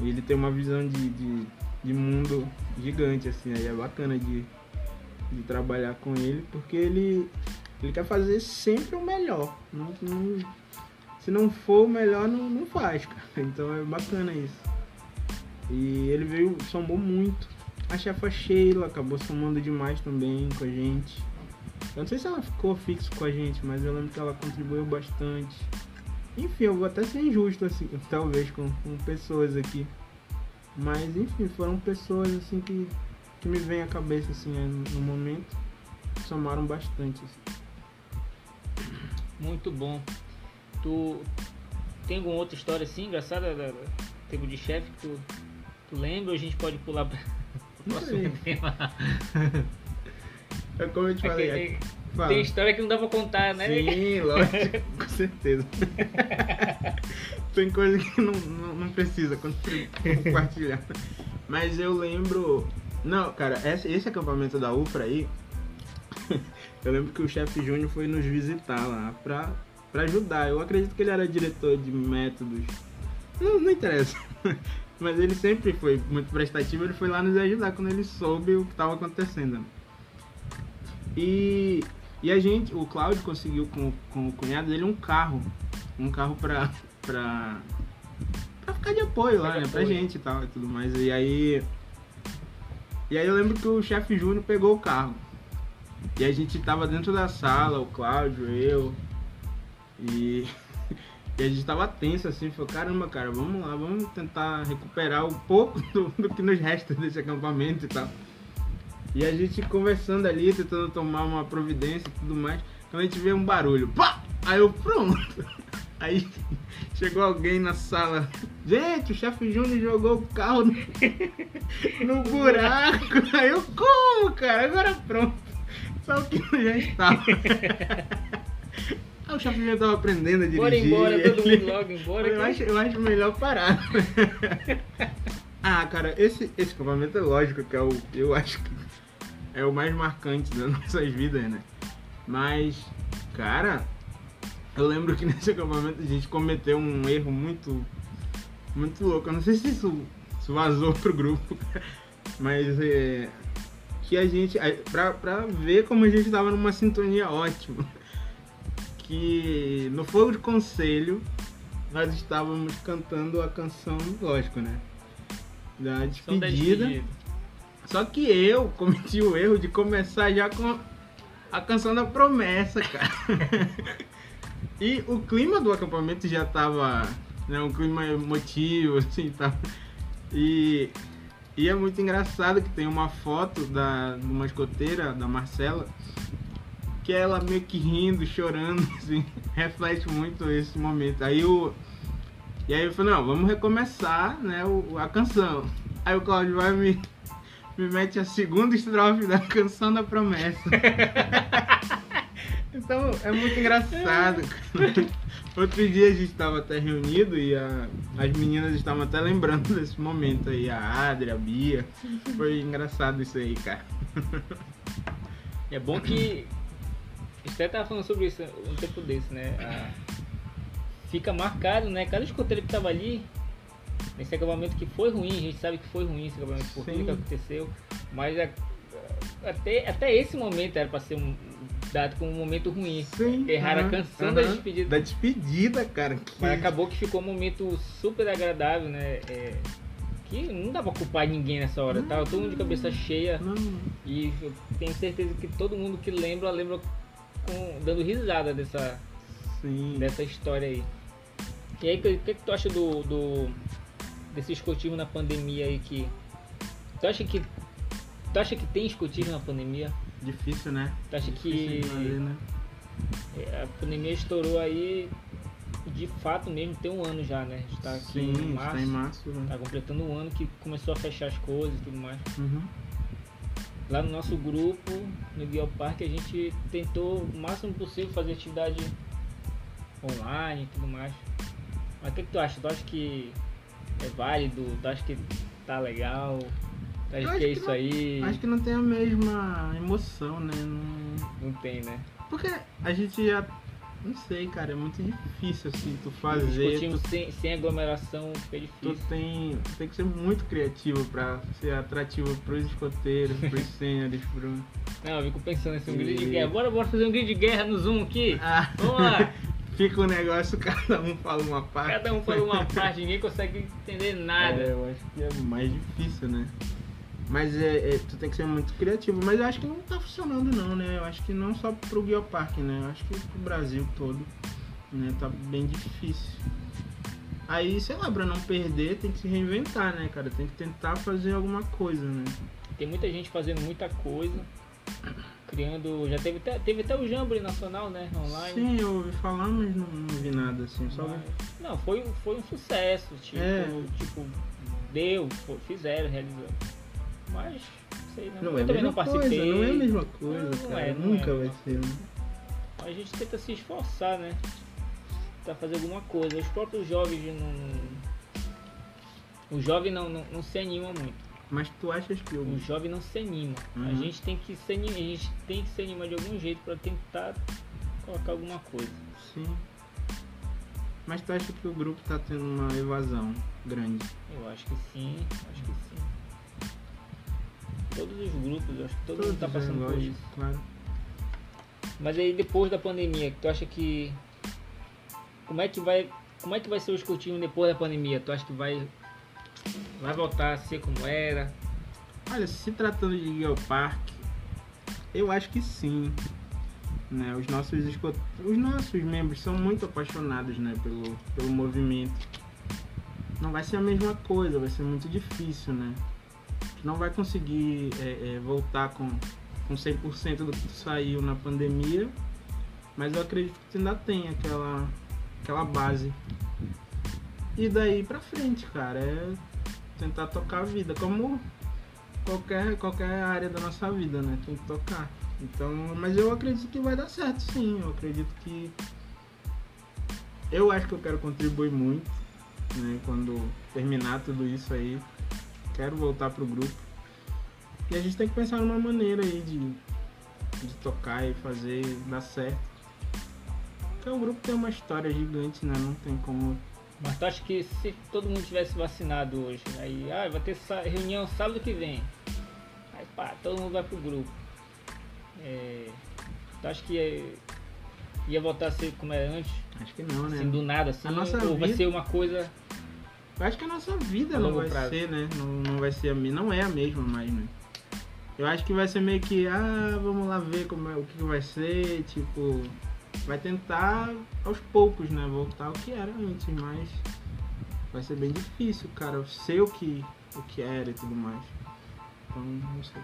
E ele tem uma visão de, de, de mundo gigante, assim. Aí é bacana de, de trabalhar com ele, porque ele, ele quer fazer sempre o melhor. Não, não- se não for o melhor, não, não faz, cara. <laughs> Então é bacana isso. E ele veio, somou muito. A chefa Sheila acabou somando demais também com a gente. Eu não sei se ela ficou fixo com a gente, mas eu lembro que ela contribuiu bastante. Enfim, eu vou até ser injusto, assim, <laughs> talvez, com, com pessoas aqui. Mas, enfim, foram pessoas, assim, que, que me vêm à cabeça, assim, né, no, momento. Somaram bastante, assim. Muito bom. Tu tem alguma outra história assim engraçada da, da tempo de chefe que tu, tu lembra ou a gente pode pular para <laughs> o próximo tema? É como eu te É falei, tem, fala. tem história que não dá pra contar, né? Sim, lógico, com certeza. <laughs> Tem coisa que não, não, não precisa compartilhar. Mas eu lembro. Não, cara, esse, esse acampamento da UFRA aí. <laughs> Eu lembro que o chefe Júnior foi nos visitar lá pra, pra ajudar. Eu acredito que ele era diretor de métodos. Não, não interessa. <laughs> Mas ele sempre foi muito prestativo. Ele foi lá nos ajudar quando ele soube o que estava acontecendo. E, e a gente, o Cláudio conseguiu com, com o cunhado dele um carro. Um carro pra, pra, pra ficar de apoio lá, de né? Pra apoio. gente e tal e tudo mais. E aí. E aí eu lembro que o chefe Júnior pegou o carro. E a gente tava dentro da sala, o Cláudio, eu. E, <laughs> e a gente tava tenso assim, falou, caramba, cara, vamos lá, vamos tentar recuperar um pouco <laughs> do, do que nos resta desse acampamento e tal. E a gente conversando ali, tentando tomar uma providência e tudo mais. Quando a gente vê um barulho, pá! Aí eu, pronto! <laughs> Aí chegou alguém na sala. Gente, o chefe Júnior jogou o carro no, buraco. Aí eu, como, cara? Agora pronto. Só o que já estava. Aí o chefe Júnior tava aprendendo a dirigir. Bora embora, todo ele- mundo logo embora. eu que- acho, eu acho melhor parar. <laughs> ah, cara, esse, esse acampamento é lógico que é o. Eu acho que é o mais marcante das <laughs> nossas vidas, né? Mas, cara, Eu lembro que <laughs> nesse acampamento a gente cometeu um erro muito, muito louco. Eu não sei se isso, isso vazou pro grupo, mas é, que a gente, pra, pra ver como a gente tava numa sintonia ótima, que no Fogo de Conselho nós estávamos cantando a canção, lógico, né? Da despedida. Só que eu <laughs> cometi o erro de começar já com a canção da promessa, cara. <laughs> e o clima do acampamento já tava, né, um clima emotivo, assim, tá. E, e é muito engraçado que tem uma foto da, de uma escoteira, da Marcela, que ela meio que rindo, chorando, <laughs> assim, reflete muito esse momento. Aí o. E aí eu falei, não, vamos recomeçar, né, o, a canção. Aí o Claudio vai me me mete a segunda estrofe da <laughs> canção da promessa. <laughs> então é muito engraçado. Outro dia a gente estava até reunido e a, as meninas estavam até lembrando desse momento aí, a Adri, a Bia. Foi engraçado isso aí, cara. É bom que. Você tava falando sobre isso um tempo desse, né? A... Fica marcado, né? Cada escoteiro que tava ali nesse acampamento que foi ruim, a gente sabe que foi ruim esse acampamento por tudo que aconteceu, mas a, até, até esse momento era para ser um, dado como um momento ruim. Sim, Erraram uhum, a canção uhum, da despedida. Da despedida, cara. Que... Mas acabou que ficou um momento super agradável, né? É, que não dá pra culpar ninguém nessa hora, tá? Todo mundo de cabeça cheia. Não. E eu tenho certeza que todo mundo que lembra, lembra com, dando risada dessa, Sim. dessa história aí. E aí, o que, que, tu acha do, do, desse escotismo na pandemia aí que. Tu acha que. Tu acha que tem escotismo na pandemia? Difícil, né? Tu acha Difícil que. Fazer, né? É, a pandemia estourou aí de fato mesmo tem um ano já, né? Está aqui Sim, em março. Está em março né? Tá completando um ano que começou a fechar as coisas e tudo mais. Uhum. Lá no nosso grupo, no Guia Parque, a gente tentou o máximo possível fazer atividade online e tudo mais. Mas o que, que tu acha? Tu acha que é válido? Tu acha que tá legal? Tu acha que é isso não, aí? Acho que não tem a mesma emoção, né? Não, não tem, né? Porque a gente já. Não sei, cara, é muito difícil assim tu fazer. Tu, sem, sem aglomeração fica difícil. Tu tem, tem que ser muito criativo pra ser atrativo pros escoteiros, <laughs> pros sêniores, pro. Não, eu fico pensando nesse um grid de guerra. Bora, bora fazer um grid de guerra no Zoom aqui. <laughs> Ah. Vamos lá. <laughs> fica o um negócio, cada um fala uma parte. Cada um fala uma parte, ninguém consegue entender nada. É, eu acho que é mais difícil, né? Mas é, é, tu tem que ser muito criativo. Mas eu acho que não tá funcionando não, né? Eu acho que não só pro Geoparque, né? Eu acho que pro Brasil todo, né? Tá bem difícil. Aí, sei lá, pra não perder, tem que se reinventar, né, cara? Tem que tentar fazer alguma coisa, né? Tem muita gente fazendo muita coisa criando. Já teve até, teve até o Jamboree Nacional, né? Online. Sim, eu ouvi falar, mas não, não vi nada assim. Só mas, Não, foi, foi um sucesso. Tipo, é. tipo deu, foi, fizeram, realizaram. Mas, sei não. Não é, também não participei. Coisa, não é a mesma coisa, não, cara. É, Nunca é, vai ser. Né? A gente tenta se esforçar, né? Pra fazer alguma coisa. Os próprios jovens não. O jovem não, não, não se anima muito. Mas tu achas que o... o jovem não se anima. Uhum. A gente tem que se animar, a gente tem que se animar de algum jeito para tentar colocar alguma coisa. Sim. Mas tu acha que o grupo tá tendo uma evasão grande? Eu acho que sim, acho que sim. Todos os grupos, acho que todo Todos mundo tá passando por isso. Claro. Mas aí depois da pandemia, tu acha que como é que vai como é que vai ser o escutinho depois da pandemia? Tu acha que vai Vai voltar a ser como era? Olha, se tratando de Geopark, eu acho que sim. Né? Os, nossos, os nossos membros são muito apaixonados né? pelo, pelo movimento. Não vai ser a mesma coisa, vai ser muito difícil, né? Não vai conseguir é, é, voltar com, com 100% do que saiu na pandemia, mas eu acredito que ainda tem aquela, aquela base. E daí pra frente, cara, é tentar tocar a vida, como qualquer, qualquer área da nossa vida, né? Tem que tocar. Então, mas eu acredito que vai dar certo sim. Eu acredito que. Eu acho que eu quero contribuir muito, né? Quando terminar tudo isso aí. Quero voltar pro grupo. E a gente tem que pensar numa maneira aí de, de tocar e fazer dar certo. Porque o grupo tem uma história gigante, né? Não tem como. Mas tu acha que se todo mundo tivesse vacinado hoje, aí ah, vai ter reunião sábado que vem. Aí pá, todo mundo vai pro grupo. É, tu acha que ia, ia voltar a ser como era antes? Acho que não, né? Assim, do nada, assim, A nossa ou vai vida- ser uma coisa. Eu acho que a nossa vida não vai prazo. ser, né? Não, não vai ser a me- não é a mesma mais, né? Eu acho que vai ser meio que, ah, vamos lá ver como é, o que vai ser, tipo, vai tentar aos poucos, né? Voltar ao que era antes, mas vai ser bem difícil, cara. Eu sei o que, o que era e tudo mais. Então, não sei.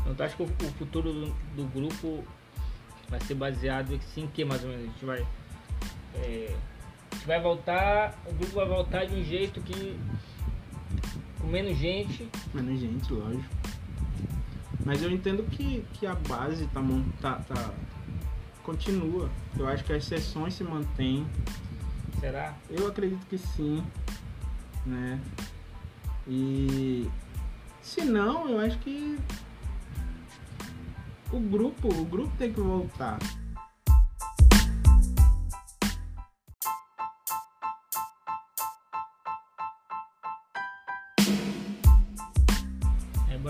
Então tu acha que o, futuro do, do grupo vai ser baseado em que mais ou menos? A gente vai. é, vai voltar, o grupo vai voltar de um jeito que. com menos gente. Menos gente, lógico. Mas eu entendo que, que a base tá, tá, tá continua. Eu acho que as sessões se mantêm. Será? Eu acredito que sim, né? E se não, eu acho que o grupo, o grupo tem que voltar.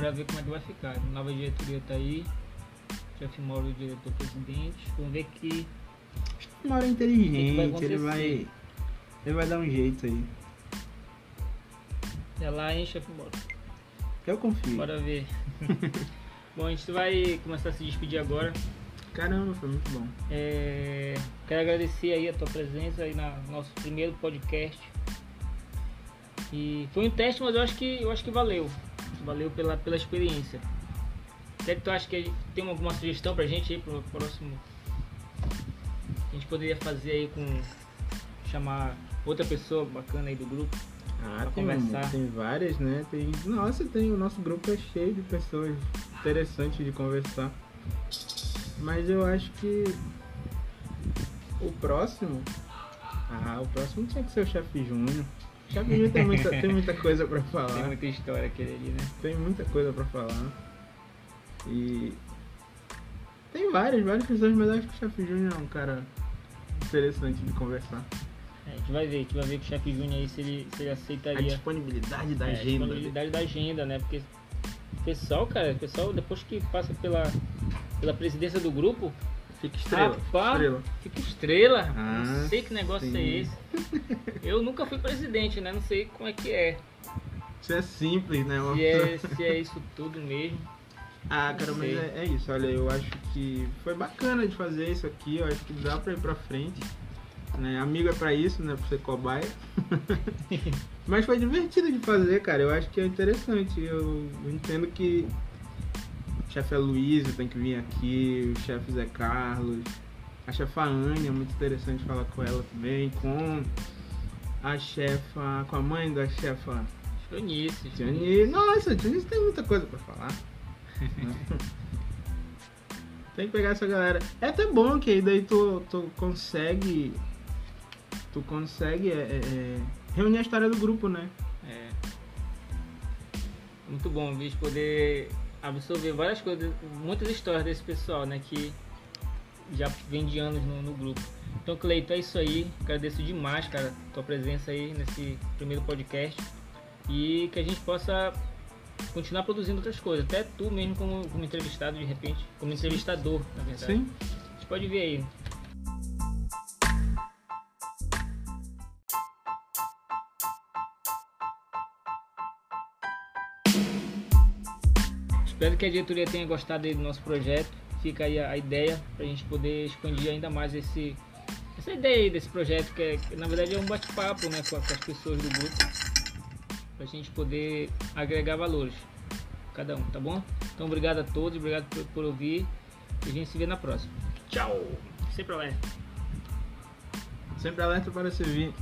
É, bora ver como é que vai ficar. Nova diretoria tá aí. Chefe Mauro, o diretor-presidente. Vamos ver que. Uma hora O que inteligente, ele vai. Ele vai dar um jeito aí. É lá, hein, chefe Mauro? Eu confio. Bora ver. <laughs> Bom, a gente vai começar a se despedir agora. Caramba, foi muito bom. É, quero agradecer aí a tua presença aí na no nosso primeiro podcast. E foi um teste, mas eu acho que eu acho que valeu. Valeu pela, pela experiência. O que é que tu acha que tem alguma sugestão pra gente aí pro próximo? A gente poderia fazer aí com chamar outra pessoa bacana aí do grupo. Ah, Pra tem, conversar. tem várias, né? Tem, nossa, tem o nosso grupo é cheio de pessoas interessantes de conversar. Mas eu acho que o próximo, ah, o próximo tinha que ser o chefe Júnior. O chefe Júnior tem muita, tem muita coisa pra Tem falar. muita história aquele ali, né? Tem muita coisa pra falar. E tem várias, várias pessoas, mas eu acho que o chefe Júnior é um cara interessante de conversar. É, a gente vai ver, a gente vai ver com o chefe Júnior aí se ele, se ele A aceitaria. disponibilidade da É, agenda. disponibilidade da agenda, né? Porque o pessoal, cara, o pessoal depois que passa pela, pela presidência do grupo, Fica estrela. Rapaz, estrela. fica estrela. Ah, não sei que negócio sim. é esse. Eu nunca fui presidente, né? Não sei como é que é. Isso é simples, né? Se é, se é isso tudo mesmo. Ah, cara, mas é, é isso. Olha, eu acho que foi bacana de fazer isso aqui. Eu acho que dá pra ir pra frente. Né? Amigo é pra isso, né? Pra ser cobaia. <laughs> mas foi divertido de fazer, cara. Eu acho que é interessante. Eu entendo que chefe Aloysio tem que vir aqui, o chefe Zé Carlos, a chefa Anne, é muito interessante falar com ela também, com a chefa, com a mãe da chefa Tionice. Tiani, nossa, Tiani tem muita coisa pra falar. <laughs> tem que pegar essa galera. É até bom que aí daí tu, tu consegue. Tu consegue é, é, é, reunir a história do grupo, né? É. Muito bom, bicho, poder absorver várias coisas, muitas histórias desse pessoal, né? Que já vem de anos no, no grupo. Então, Cleito, é isso aí. Agradeço demais, cara, tua presença aí nesse primeiro podcast. E que a gente possa continuar produzindo outras coisas. Até tu mesmo como, como entrevistado, de repente, como entrevistador, na verdade. Sim. A gente pode ver aí. Espero que a diretoria tenha gostado aí do nosso projeto. Fica aí a, a ideia para a gente poder expandir ainda mais esse, essa ideia aí desse projeto, que, é, que na verdade é um bate-papo né, com, com as pessoas do grupo, para a gente poder agregar valores, cada um, tá bom? Então obrigado a todos, obrigado por, por ouvir e a gente se vê na próxima. Tchau! Sempre alerta! Sempre alerta para servir.